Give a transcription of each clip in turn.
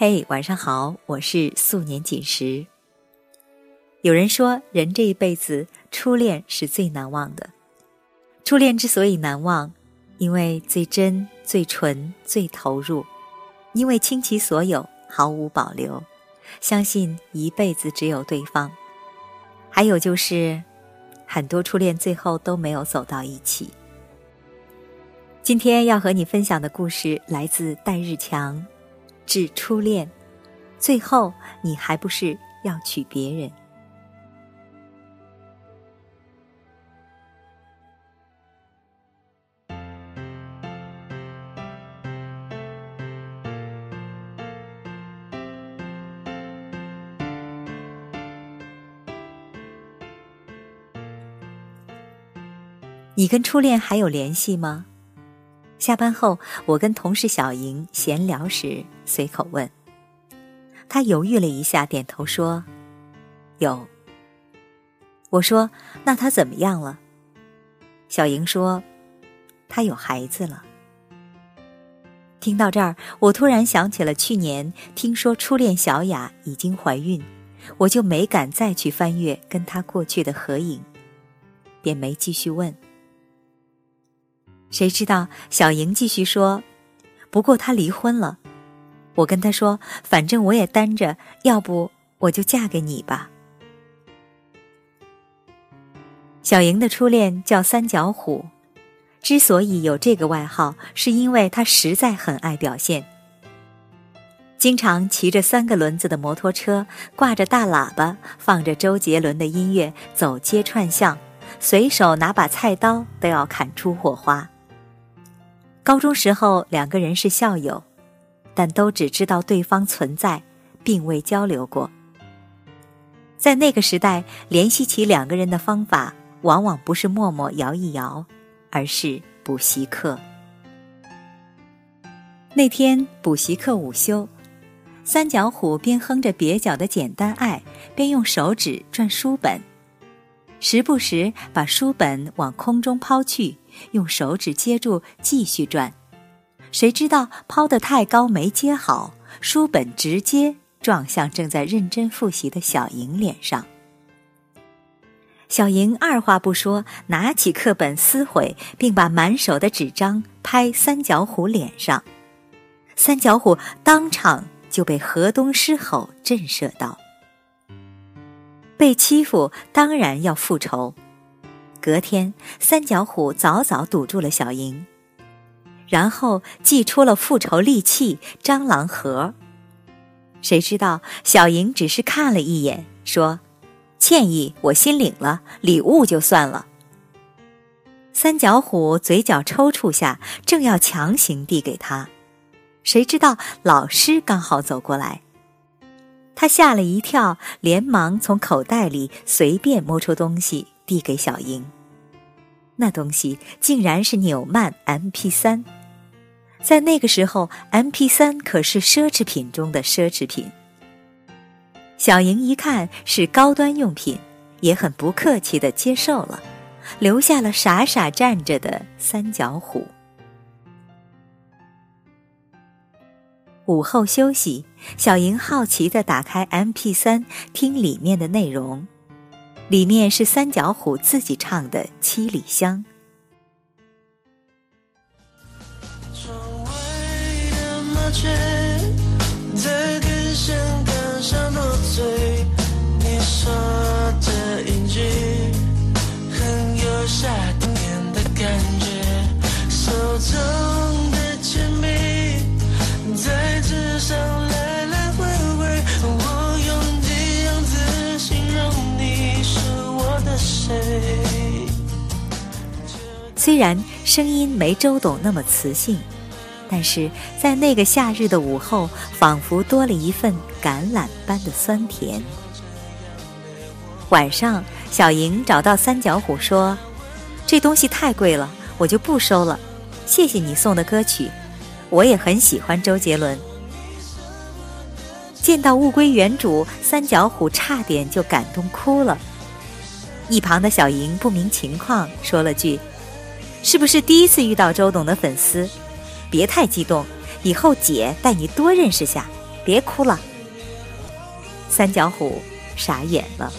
嘿，晚上好，我是素年锦时。有人说，人这一辈子初恋是最难忘的。初恋之所以难忘，因为最真、最纯、最投入，因为倾其所有，毫无保留，相信一辈子只有对方。还有就是，很多初恋最后都没有走到一起。今天要和你分享的故事来自戴日强。致初恋，最后你还不是要娶别人？你跟初恋还有联系吗？下班后，我跟同事小莹闲聊时，随口问。她犹豫了一下，点头说：“有。”我说：“那他怎么样了？”小莹说：“他有孩子了。”听到这儿，我突然想起了去年听说初恋小雅已经怀孕，我就没敢再去翻阅跟她过去的合影，便没继续问。谁知道小莹继续说：“不过他离婚了。”我跟他说：“反正我也单着，要不我就嫁给你吧。”小莹的初恋叫三角虎，之所以有这个外号，是因为他实在很爱表现，经常骑着三个轮子的摩托车，挂着大喇叭，放着周杰伦的音乐，走街串巷，随手拿把菜刀都要砍出火花。高中时候，两个人是校友，但都只知道对方存在，并未交流过。在那个时代，联系起两个人的方法，往往不是默默摇一摇，而是补习课。那天补习课午休，三角虎边哼着蹩脚的《简单爱》，边用手指转书本，时不时把书本往空中抛去。用手指接住，继续转，谁知道抛得太高没接好，书本直接撞向正在认真复习的小莹脸上。小莹二话不说，拿起课本撕毁，并把满手的纸张拍三角虎脸上，三角虎当场就被河东狮吼震慑到。被欺负当然要复仇。隔天，三角虎早早堵住了小莹，然后祭出了复仇利器——蟑螂盒。谁知道小莹只是看了一眼，说：“歉意我心领了，礼物就算了。”三角虎嘴角抽搐下，正要强行递给他，谁知道老师刚好走过来，他吓了一跳，连忙从口袋里随便摸出东西递给小莹。那东西竟然是纽曼 MP 三，在那个时候，MP 三可是奢侈品中的奢侈品。小莹一看是高端用品，也很不客气的接受了，留下了傻傻站着的三角虎。午后休息，小莹好奇的打开 MP 三，听里面的内容。里面是三角虎自己唱的《七里香》。窗外的麻雀在根香杆上多嘴，你说的一句很有夏虽然声音没周董那么磁性，但是在那个夏日的午后，仿佛多了一份橄榄般的酸甜。晚上，小莹找到三角虎说：“这东西太贵了，我就不收了。谢谢你送的歌曲，我也很喜欢周杰伦。”见到物归原主，三角虎差点就感动哭了。一旁的小莹不明情况，说了句。是不是第一次遇到周董的粉丝？别太激动，以后姐带你多认识下，别哭了。三角虎傻眼了。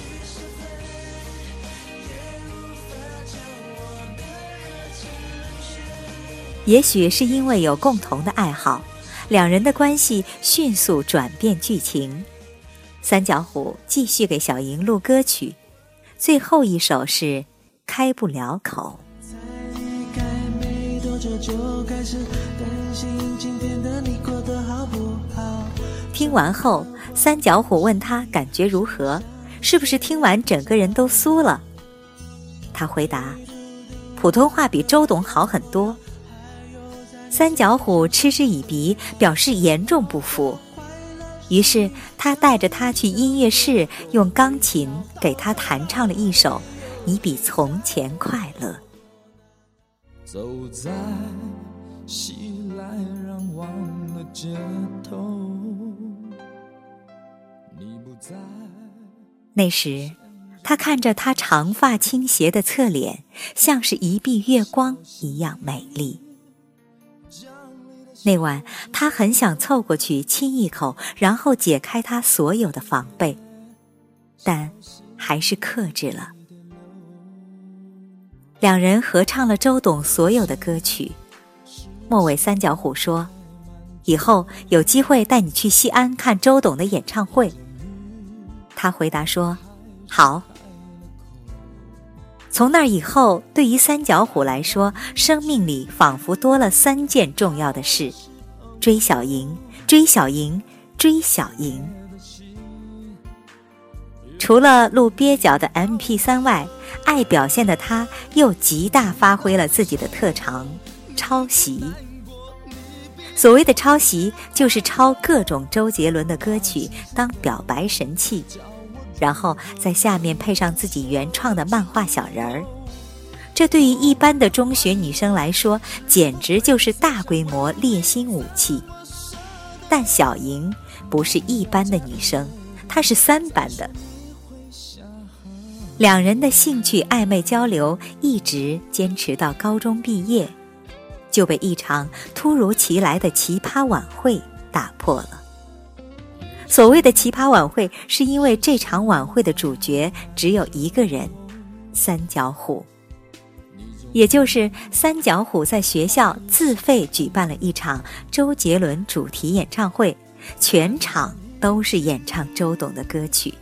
也许是因为有共同的爱好，两人的关系迅速转变剧情。三角虎继续给小莹录歌曲，最后一首是《开不了口》。就开始担心今天的你过得好不好听完后，三角虎问他感觉如何，是不是听完整个人都酥了？他回答：“普通话比周董好很多。”三角虎嗤之以鼻，表示严重不服。于是他带着他去音乐室，用钢琴给他弹唱了一首《你比从前快乐》。走在熙来攘往的街头，你不在。那时，他看着她长发倾斜的侧脸，像是一碧月光一样美丽。那晚，他很想凑过去亲一口，然后解开他所有的防备，但还是克制了。两人合唱了周董所有的歌曲。末尾，三角虎说：“以后有机会带你去西安看周董的演唱会。”他回答说：“好。”从那以后，对于三角虎来说，生命里仿佛多了三件重要的事：追小莹，追小莹，追小莹。除了录蹩脚的 MP3 外，爱表现的他又极大发挥了自己的特长——抄袭。所谓的抄袭，就是抄各种周杰伦的歌曲当表白神器。然后在下面配上自己原创的漫画小人儿，这对于一般的中学女生来说，简直就是大规模猎心武器。但小莹不是一般的女生，她是三班的。两人的兴趣暧昧交流一直坚持到高中毕业，就被一场突如其来的奇葩晚会打破了。所谓的奇葩晚会，是因为这场晚会的主角只有一个人——三角虎。也就是三角虎在学校自费举办了一场周杰伦主题演唱会，全场都是演唱周董的歌曲。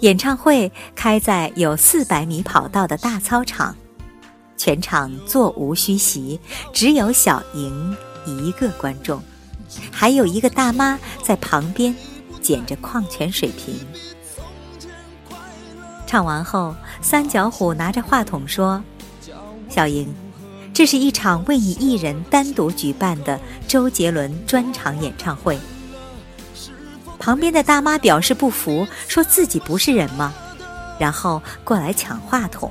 演唱会开在有四百米跑道的大操场，全场座无虚席，只有小莹一个观众。还有一个大妈在旁边捡着矿泉水瓶。唱完后，三角虎拿着话筒说：“小莹，这是一场为你一人单独举办的周杰伦专场演唱会。”旁边的大妈表示不服，说自己不是人吗？然后过来抢话筒。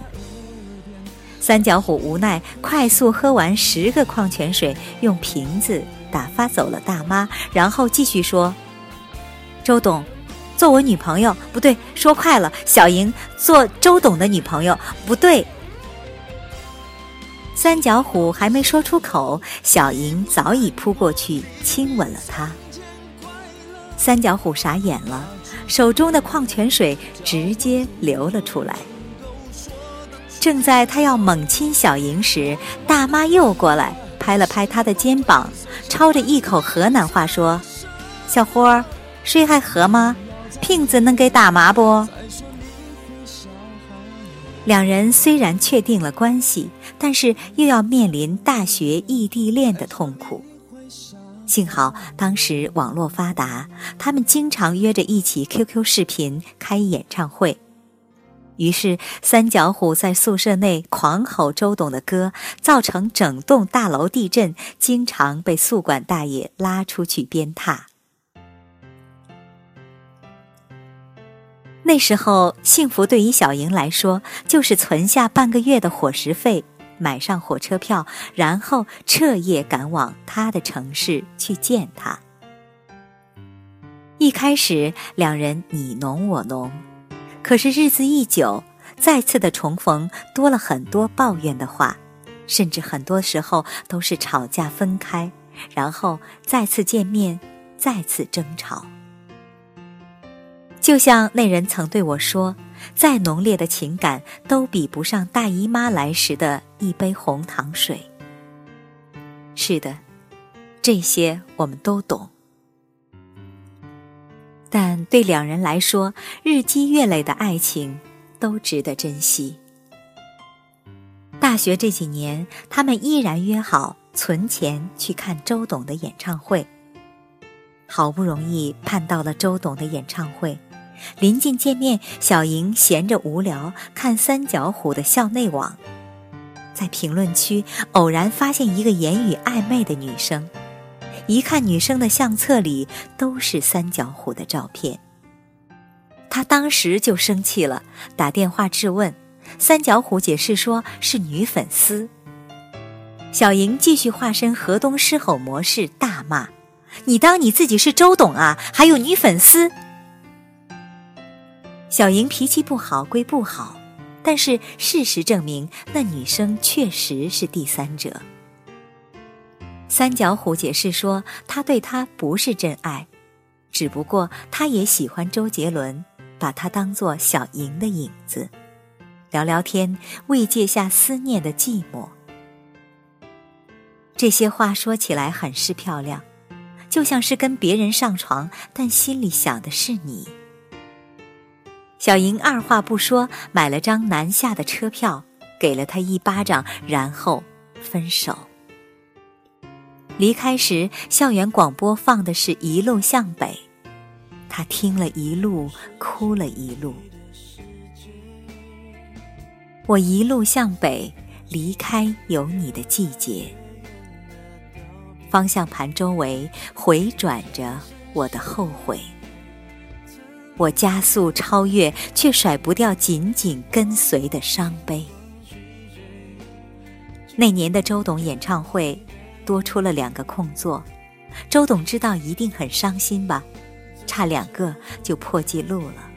三角虎无奈，快速喝完十个矿泉水，用瓶子。打发走了大妈，然后继续说：“周董，做我女朋友不对，说快了。小莹做周董的女朋友不对。”三角虎还没说出口，小莹早已扑过去亲吻了他。三角虎傻眼了，手中的矿泉水直接流了出来。正在他要猛亲小莹时，大妈又过来。拍了拍他的肩膀，抄着一口河南话说：“小伙儿，水还喝吗？瓶子能给打麻不？”两人虽然确定了关系，但是又要面临大学异地恋的痛苦。幸好当时网络发达，他们经常约着一起 QQ 视频开演唱会。于是，三角虎在宿舍内狂吼周董的歌，造成整栋大楼地震，经常被宿管大爷拉出去鞭挞。那时候，幸福对于小莹来说，就是存下半个月的伙食费，买上火车票，然后彻夜赶往他的城市去见他。一开始，两人你侬我侬。可是日子一久，再次的重逢多了很多抱怨的话，甚至很多时候都是吵架分开，然后再次见面再次争吵。就像那人曾对我说：“再浓烈的情感都比不上大姨妈来时的一杯红糖水。”是的，这些我们都懂。但对两人来说，日积月累的爱情都值得珍惜。大学这几年，他们依然约好存钱去看周董的演唱会。好不容易盼到了周董的演唱会。临近见面，小莹闲着无聊看三角虎的校内网，在评论区偶然发现一个言语暧昧的女生，一看女生的相册里都是三角虎的照片。她当时就生气了，打电话质问，三角虎解释说是女粉丝。小莹继续化身河东狮吼模式大骂：“你当你自己是周董啊？还有女粉丝？”小莹脾气不好归不好，但是事实证明，那女生确实是第三者。三角虎解释说，他对她不是真爱，只不过他也喜欢周杰伦，把她当做小莹的影子，聊聊天，慰藉下思念的寂寞。这些话说起来很是漂亮，就像是跟别人上床，但心里想的是你。小莹二话不说，买了张南下的车票，给了他一巴掌，然后分手。离开时，校园广播放的是一路向北，他听了一路，哭了一路。我一路向北，离开有你的季节。方向盘周围回转着我的后悔。我加速超越，却甩不掉紧紧跟随的伤悲。那年的周董演唱会，多出了两个空座，周董知道一定很伤心吧，差两个就破纪录了。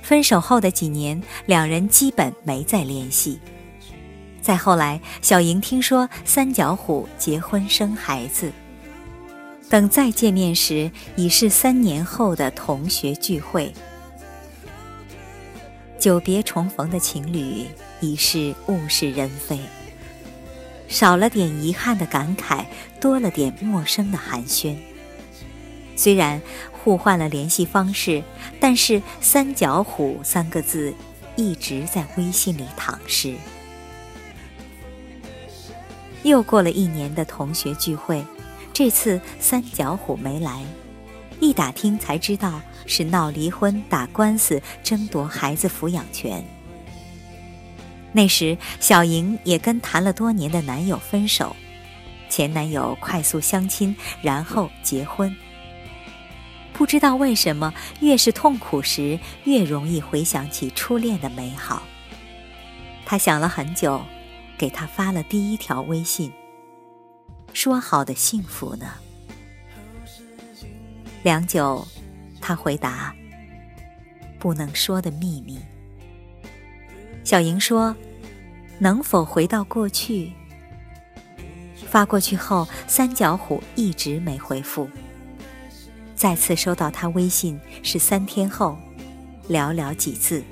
分手后的几年，两人基本没再联系。再后来，小莹听说三角虎结婚生孩子。等再见面时，已是三年后的同学聚会。久别重逢的情侣，已是物是人非，少了点遗憾的感慨，多了点陌生的寒暄。虽然互换了联系方式，但是“三角虎”三个字一直在微信里躺尸。又过了一年的同学聚会。这次三角虎没来，一打听才知道是闹离婚、打官司争夺孩子抚养权。那时小莹也跟谈了多年的男友分手，前男友快速相亲，然后结婚。不知道为什么，越是痛苦时，越容易回想起初恋的美好。她想了很久，给他发了第一条微信。说好的幸福呢？良久，他回答：“不能说的秘密。”小莹说：“能否回到过去？”发过去后，三角虎一直没回复。再次收到他微信是三天后，寥寥几字：“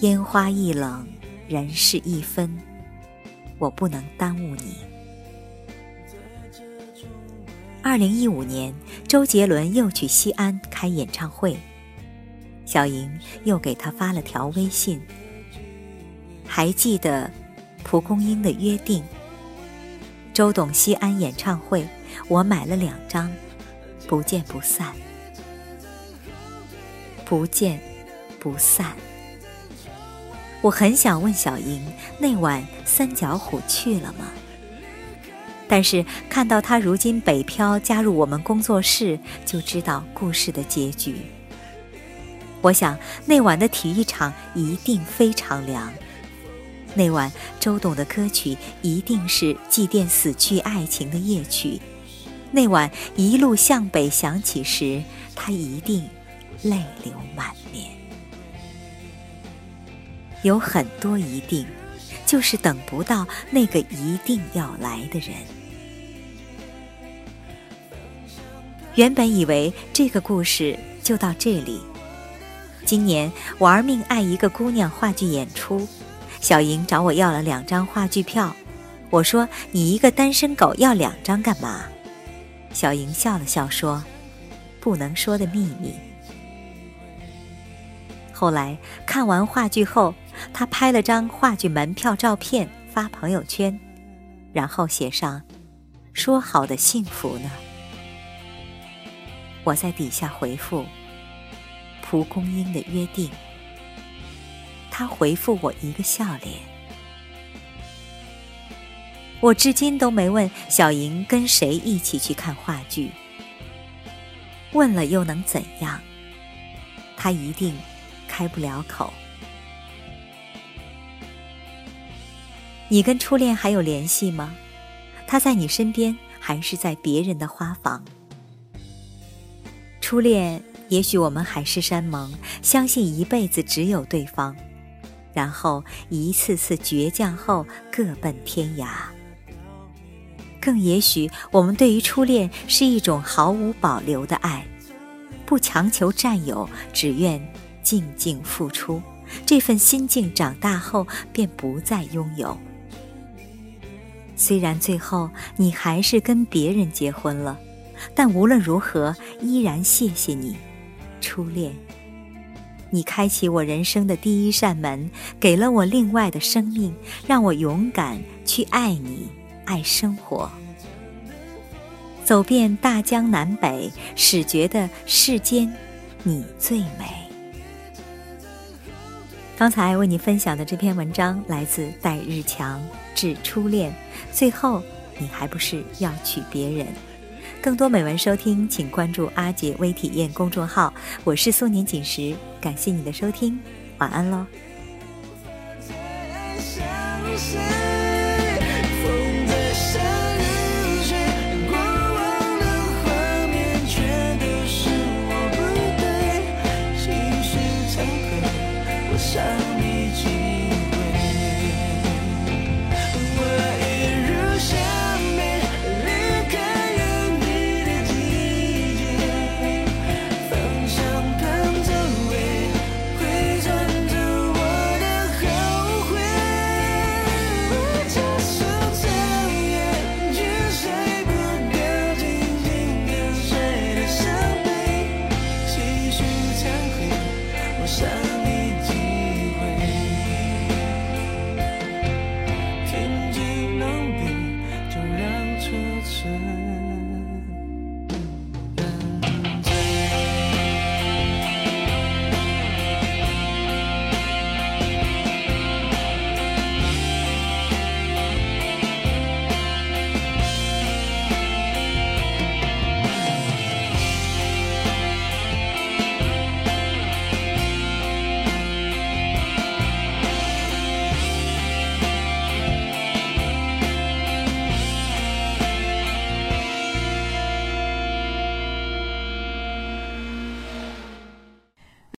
烟花易冷，人事易分，我不能耽误你。”二零一五年，周杰伦又去西安开演唱会，小莹又给他发了条微信。还记得蒲公英的约定？周董西安演唱会，我买了两张，不见不散，不见不散。我很想问小莹，那晚三角虎去了吗？但是看到他如今北漂加入我们工作室，就知道故事的结局。我想那晚的体育场一定非常凉，那晚周董的歌曲一定是祭奠死去爱情的夜曲，那晚一路向北响起时，他一定泪流满面。有很多一定，就是等不到那个一定要来的人。原本以为这个故事就到这里。今年玩命爱一个姑娘话剧演出，小莹找我要了两张话剧票。我说：“你一个单身狗要两张干嘛？”小莹笑了笑说：“不能说的秘密。”后来看完话剧后，她拍了张话剧门票照片发朋友圈，然后写上：“说好的幸福呢？”我在底下回复：“蒲公英的约定。”他回复我一个笑脸。我至今都没问小莹跟谁一起去看话剧。问了又能怎样？他一定开不了口。你跟初恋还有联系吗？他在你身边，还是在别人的花房？初恋，也许我们海誓山盟，相信一辈子只有对方，然后一次次倔强后各奔天涯。更也许，我们对于初恋是一种毫无保留的爱，不强求占有，只愿静静付出。这份心境长大后便不再拥有。虽然最后你还是跟别人结婚了。但无论如何，依然谢谢你，初恋。你开启我人生的第一扇门，给了我另外的生命，让我勇敢去爱你，爱生活。走遍大江南北，始觉得世间你最美。刚才为你分享的这篇文章来自戴日强，致初恋。最后，你还不是要娶别人？更多美文收听，请关注阿杰微体验公众号。我是素年锦时，感谢你的收听，晚安喽。